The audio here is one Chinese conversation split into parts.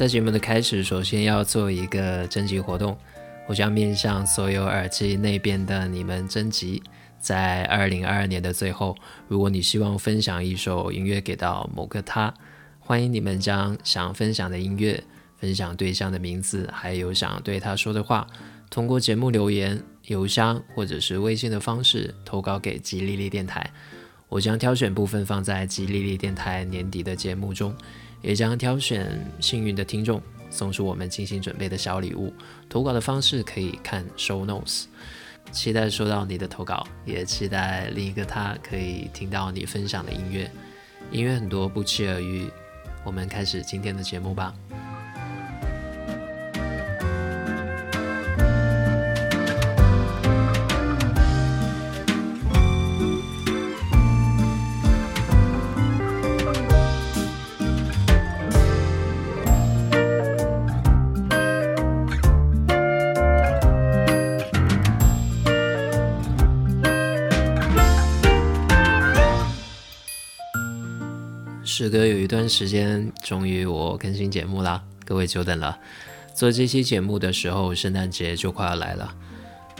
在节目的开始，首先要做一个征集活动，我将面向所有耳机那边的你们征集。在二零二二年的最后，如果你希望分享一首音乐给到某个他，欢迎你们将想分享的音乐、分享对象的名字，还有想对他说的话，通过节目留言、邮箱或者是微信的方式投稿给吉利利电台。我将挑选部分放在吉利利电台年底的节目中，也将挑选幸运的听众送出我们精心准备的小礼物。投稿的方式可以看 show notes。期待收到你的投稿，也期待另一个他可以听到你分享的音乐。音乐很多，不期而遇。我们开始今天的节目吧。时隔有一段时间，终于我更新节目啦，各位久等了。做这期节目的时候，圣诞节就快要来了。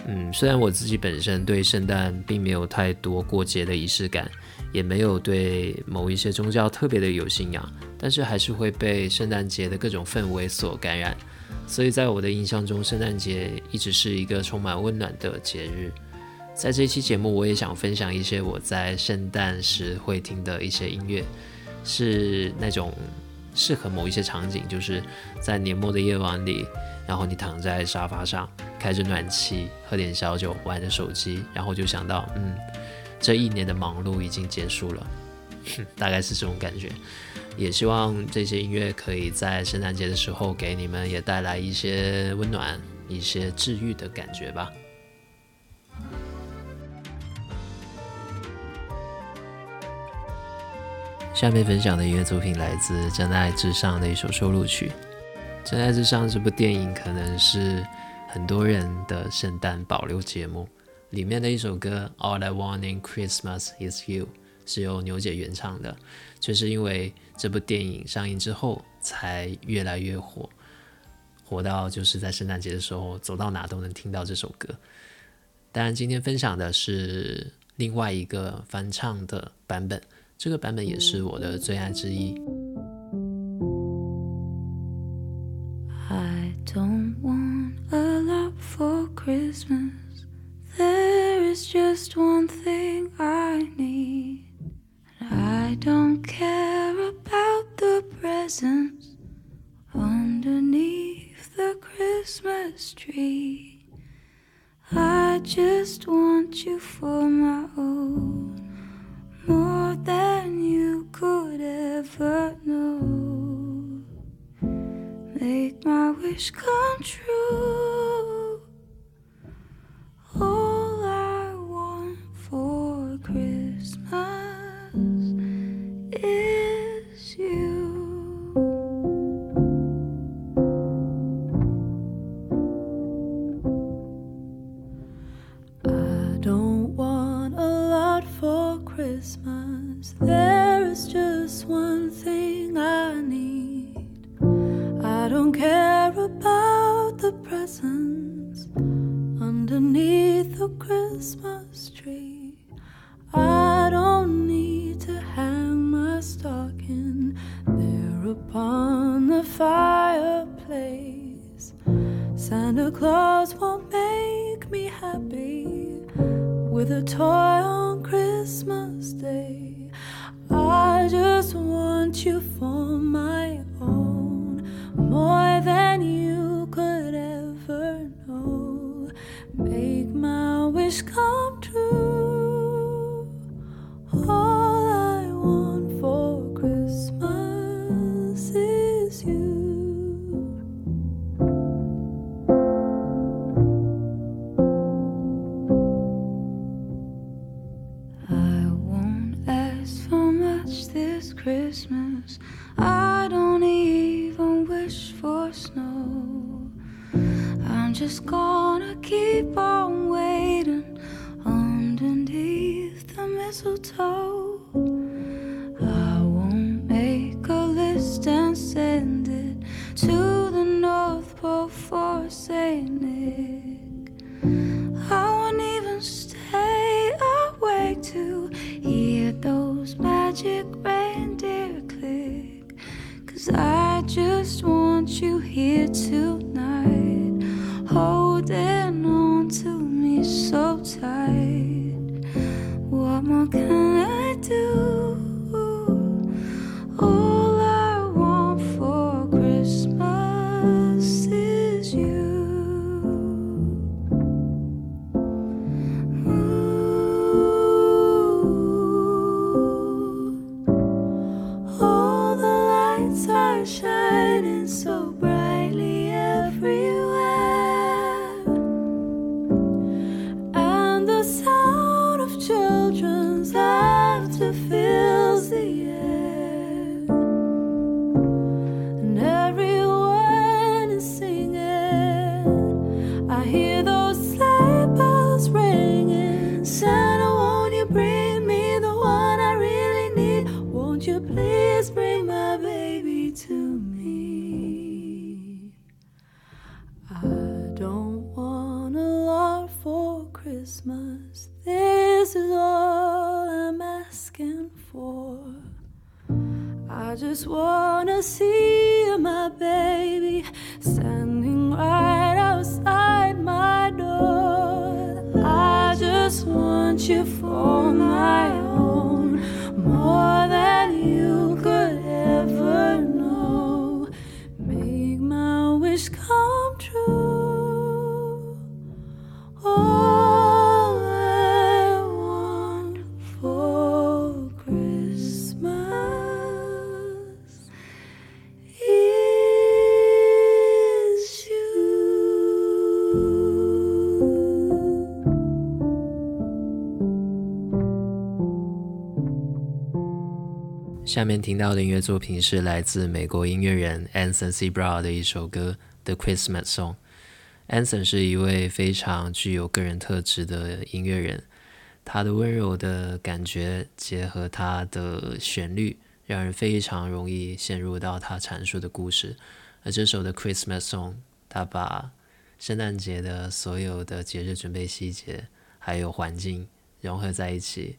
嗯，虽然我自己本身对圣诞并没有太多过节的仪式感，也没有对某一些宗教特别的有信仰，但是还是会被圣诞节的各种氛围所感染。所以在我的印象中，圣诞节一直是一个充满温暖的节日。在这期节目，我也想分享一些我在圣诞时会听的一些音乐。是那种适合某一些场景，就是在年末的夜晚里，然后你躺在沙发上，开着暖气，喝点小酒，玩着手机，然后就想到，嗯，这一年的忙碌已经结束了，大概是这种感觉。也希望这些音乐可以在圣诞节的时候给你们也带来一些温暖、一些治愈的感觉吧。下面分享的音乐作品来自《真爱至上》的一首收录曲。《真爱至上》这部电影可能是很多人的圣诞保留节目，里面的一首歌《All I Want in Christmas Is You》是由牛姐原唱的，却是因为这部电影上映之后才越来越火，火到就是在圣诞节的时候走到哪都能听到这首歌。当然，今天分享的是另外一个翻唱的版本。这个版本也是我的最爱之一。I don't want a lot for Christmas. There is just one thing just one thing I need. I don't care about the presents underneath the Christmas tree. I don't need to hang my stocking there upon the fireplace. Santa Claus won't make me happy with a toy on Christmas Day. I just want you for my own, more than you could ever know. Make my wish come true. Christmas. My own, more 下面听到的音乐作品是来自美国音乐人 Anson C. b r o w 的一首歌《The Christmas Song》。Anson 是一位非常具有个人特质的音乐人，他的温柔的感觉结合他的旋律，让人非常容易陷入到他阐述的故事。而这首的《Christmas Song》，他把圣诞节的所有的节日准备细节还有环境融合在一起，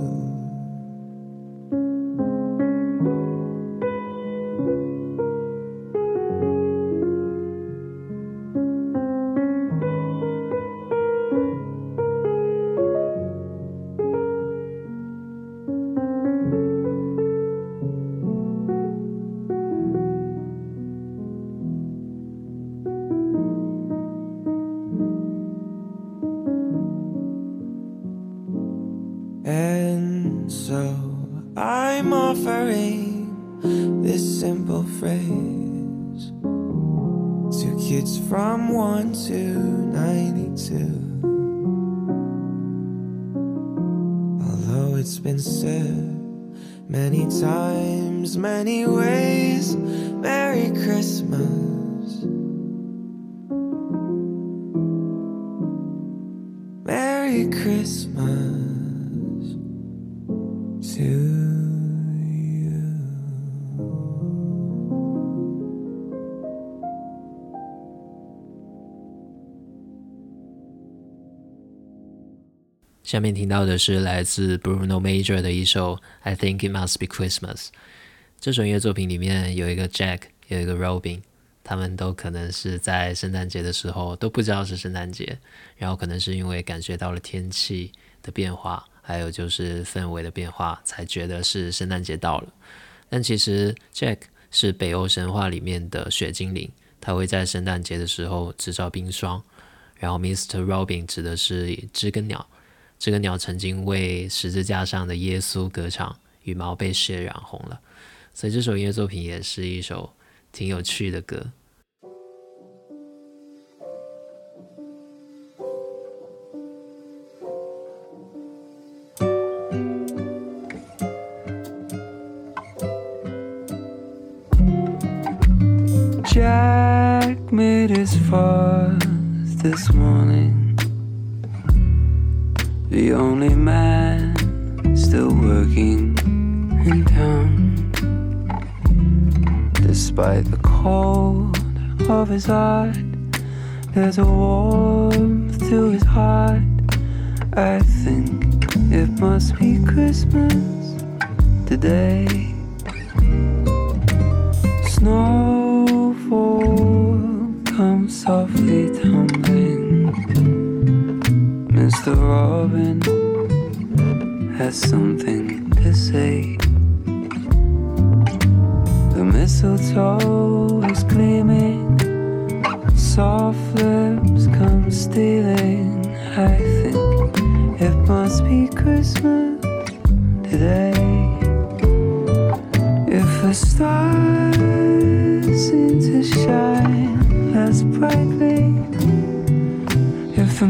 下面听到的是来自 Bruno Major 的一首《I Think It Must Be Christmas》。这首音乐作品里面有一个 Jack，有一个 Robin，他们都可能是在圣诞节的时候都不知道是圣诞节，然后可能是因为感觉到了天气的变化，还有就是氛围的变化，才觉得是圣诞节到了。但其实 Jack 是北欧神话里面的雪精灵，他会在圣诞节的时候制造冰霜。然后 Mr. Robin 指的是知更鸟，这个鸟曾经为十字架上的耶稣歌唱，羽毛被血染红了，所以这首音乐作品也是一首挺有趣的歌。Jack made his fuzz this morning. The only man still working in town. Despite the cold of his heart, there's a warmth to his heart. I think it must be Christmas today. Snowfall comes softly tumbling. Mr. Robin has something to say. The mistletoe is gleaming, soft lips come stealing. I think it must be Christmas today. If the stars seem to shine less brightly, if the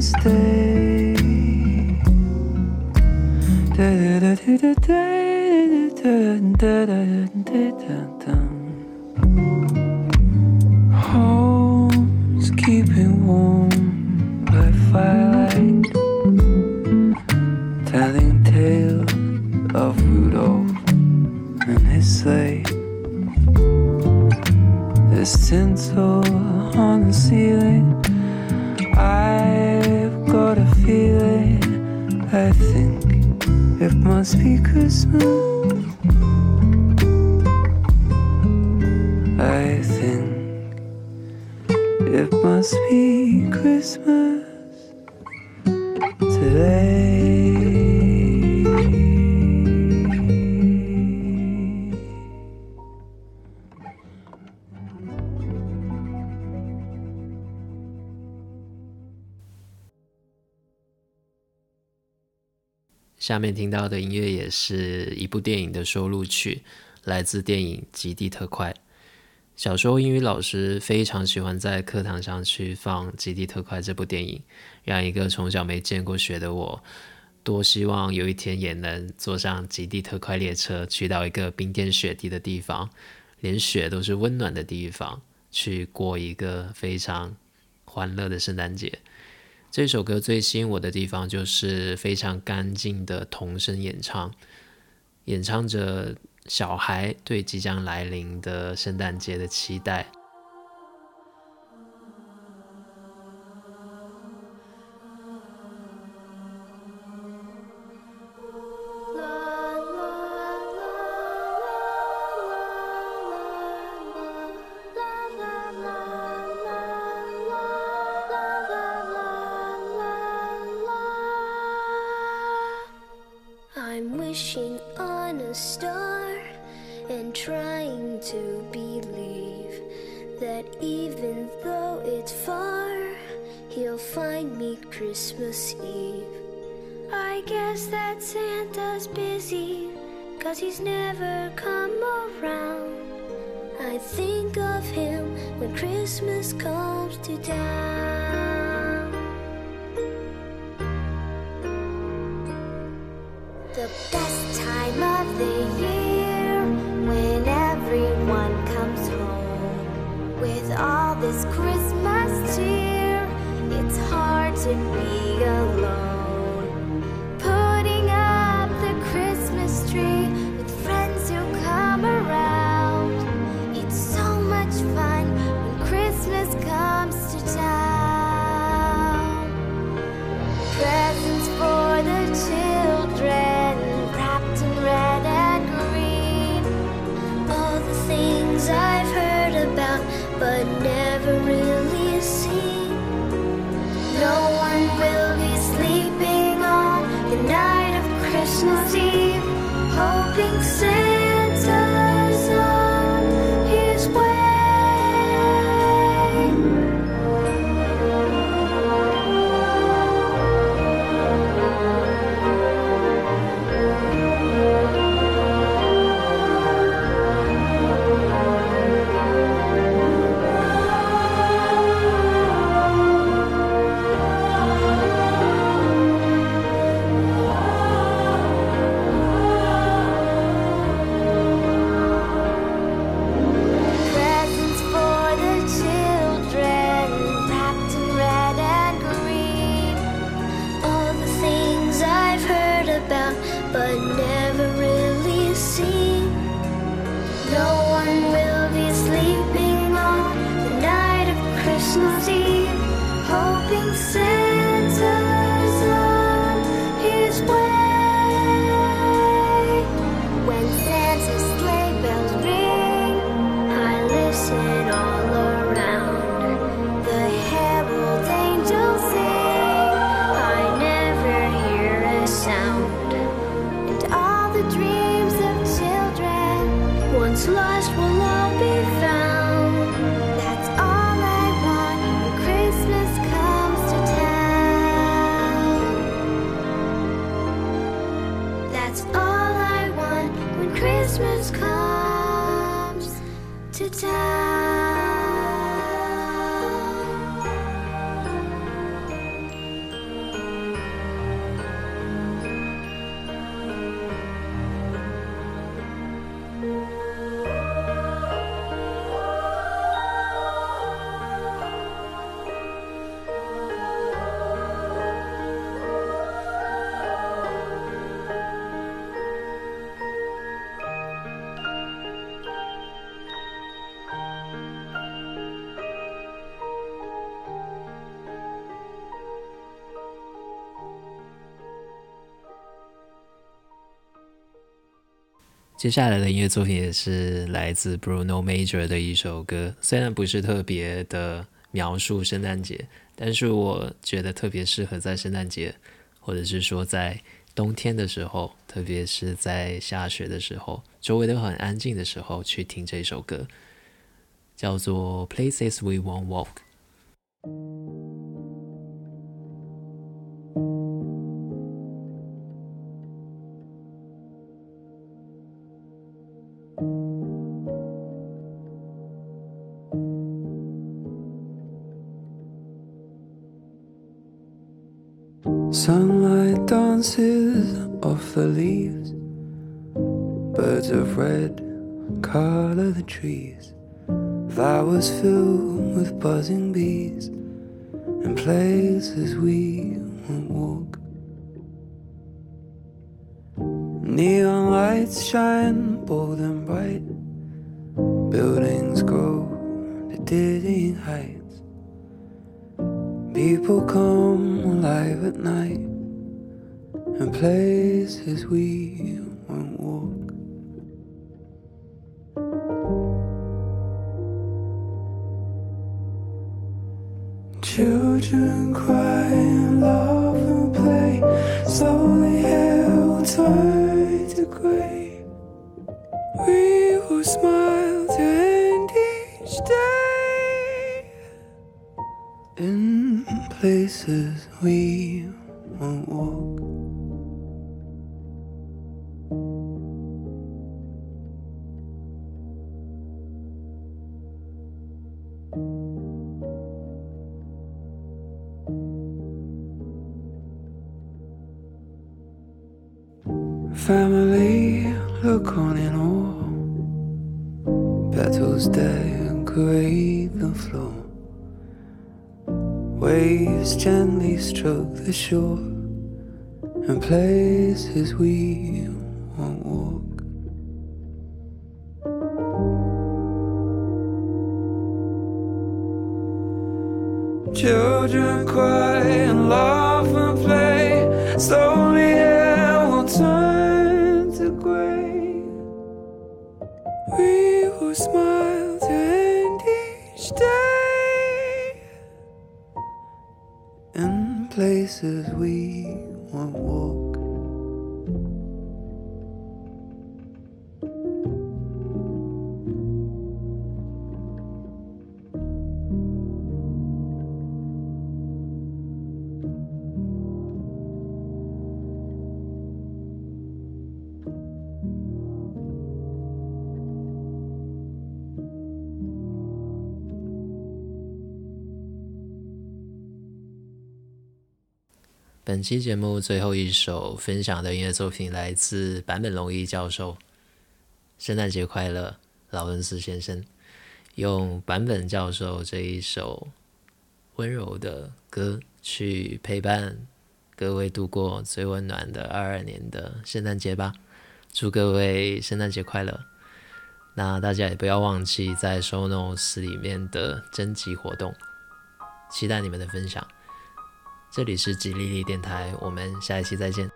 stay. Must be Christmas today. 下面听到的音乐也是一部电影的收录曲，来自电影《极地特快》。小时候英语老师非常喜欢在课堂上去放《极地特快》这部电影，让一个从小没见过雪的我，多希望有一天也能坐上极地特快列车，去到一个冰天雪地的地方，连雪都是温暖的地方，去过一个非常欢乐的圣诞节。这首歌最吸引我的地方就是非常干净的童声演唱，演唱着小孩对即将来临的圣诞节的期待。All this Christmas cheer. It's hard to be alone. Sound. And all the dreams of children, once lost, 接下来的音乐作品也是来自 Bruno Major 的一首歌，虽然不是特别的描述圣诞节，但是我觉得特别适合在圣诞节，或者是说在冬天的时候，特别是在下雪的时候，周围都很安静的时候去听这首歌，叫做《Places We Won't Walk》。Flowers filled with buzzing bees. And places we won't walk. Neon lights shine bold and bright. Buildings grow to dizzying heights. People come alive at night and places we Children cry and laugh and play. Slowly will turn to grey. We will smile to end each day in places we won't walk. Family look on in awe. Petals decorate the floor. Waves gently stroke the shore. And places we won't walk. Children cry and laugh and play. Slowly air will turn 本期节目最后一首分享的音乐作品来自坂本龙一教授，《圣诞节快乐，劳伦斯先生》。用坂本教授这一首温柔的歌去陪伴各位度过最温暖的二二年的圣诞节吧。祝各位圣诞节快乐！那大家也不要忘记在 Show Notes 里面的征集活动，期待你们的分享。这里是吉利利电台，我们下一期再见。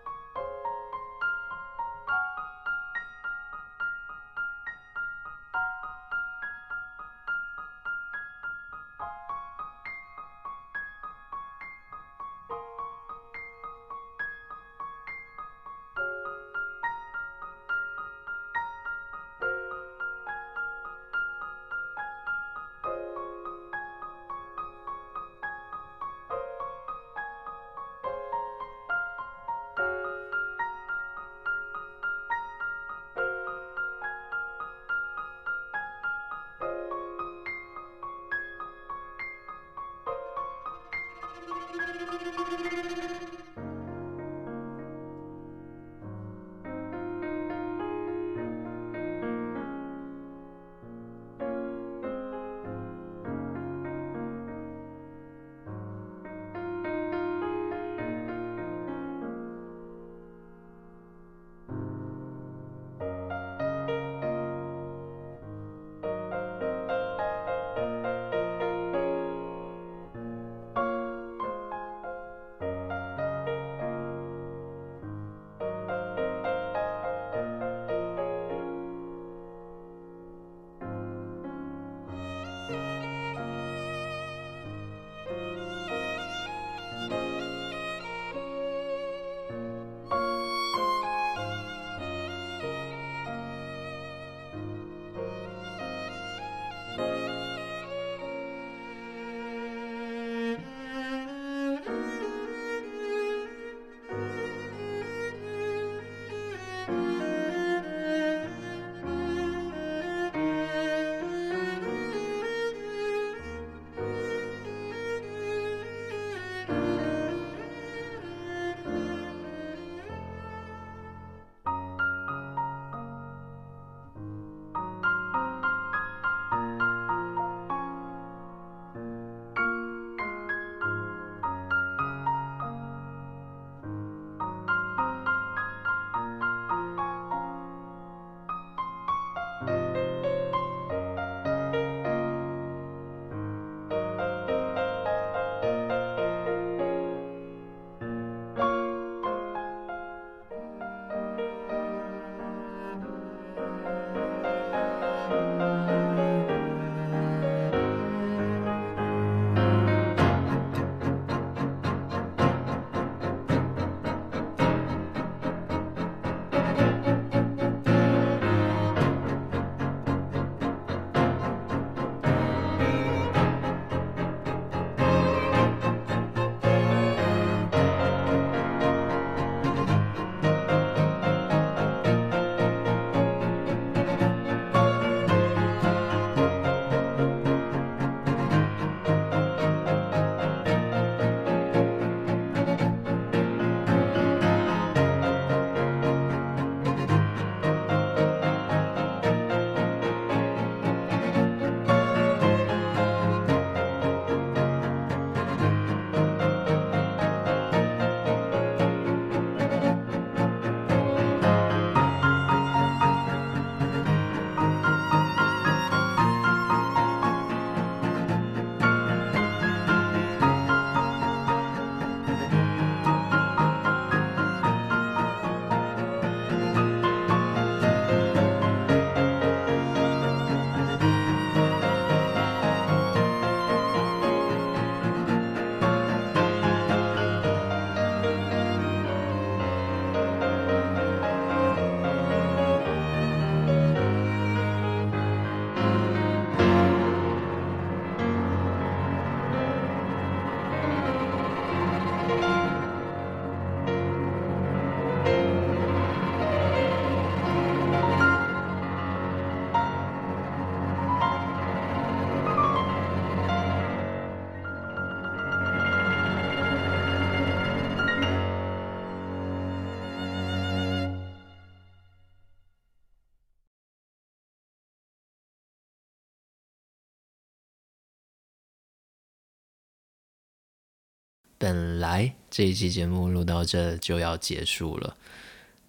本来这一期节目录到这就要结束了，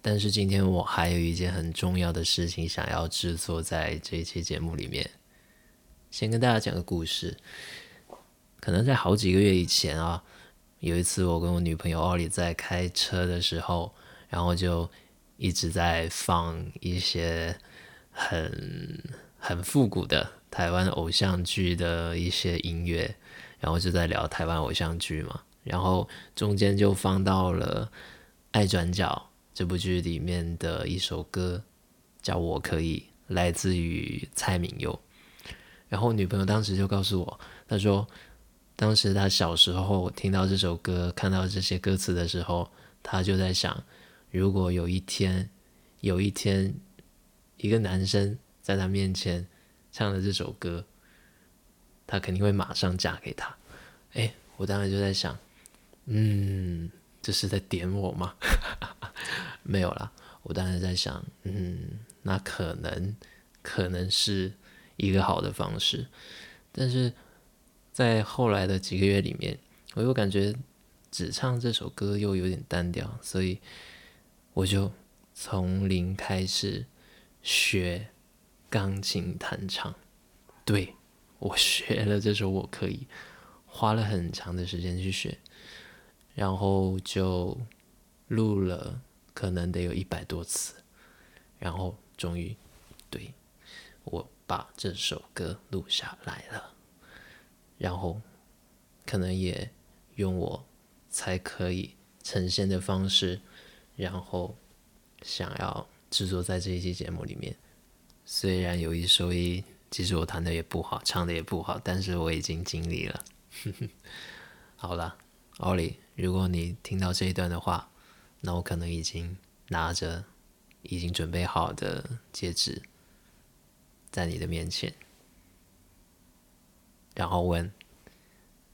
但是今天我还有一件很重要的事情想要制作在这一期节目里面。先跟大家讲个故事，可能在好几个月以前啊，有一次我跟我女朋友奥利在开车的时候，然后就一直在放一些很很复古的台湾偶像剧的一些音乐，然后就在聊台湾偶像剧嘛，然后中间就放到了《爱转角》这部剧里面的一首歌，叫《我可以》，来自于蔡明佑。然后女朋友当时就告诉我，她说，当时她小时候听到这首歌，看到这些歌词的时候，她就在想，如果有一天，有一天，一个男生在她面前唱了这首歌，她肯定会马上嫁给他。哎，我当时就在想，嗯，这是在点我吗？没有啦，我当时在想，嗯，那可能，可能是。一个好的方式，但是在后来的几个月里面，我又感觉只唱这首歌又有点单调，所以我就从零开始学钢琴弹唱。对我学了这首《我可以》，花了很长的时间去学，然后就录了，可能得有一百多次，然后终于对我。把这首歌录下来了，然后可能也用我才可以呈现的方式，然后想要制作在这一期节目里面。虽然有一说一，其实我弹的也不好，唱的也不好，但是我已经尽力了。好了，奥利，如果你听到这一段的话，那我可能已经拿着已经准备好的戒指。在你的面前，然后问：“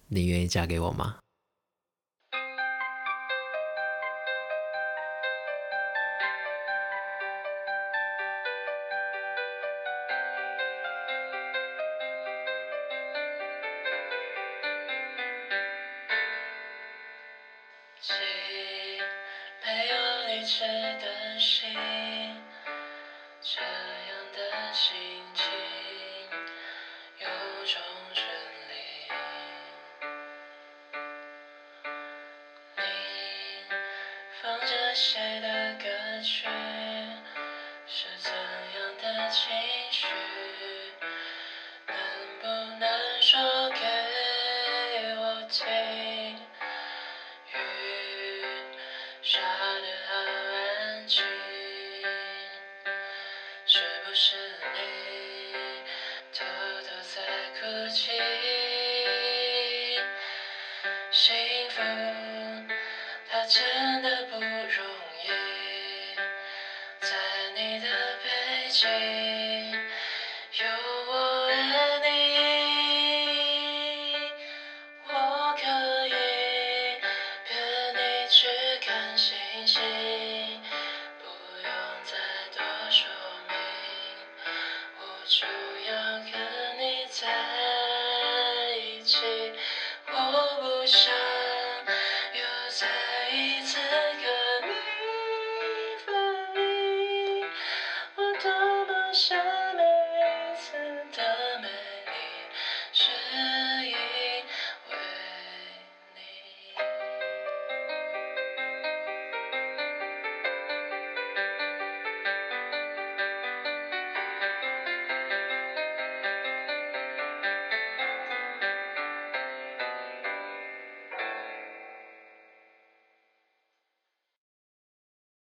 你愿意嫁给我吗？”有理智的心，change.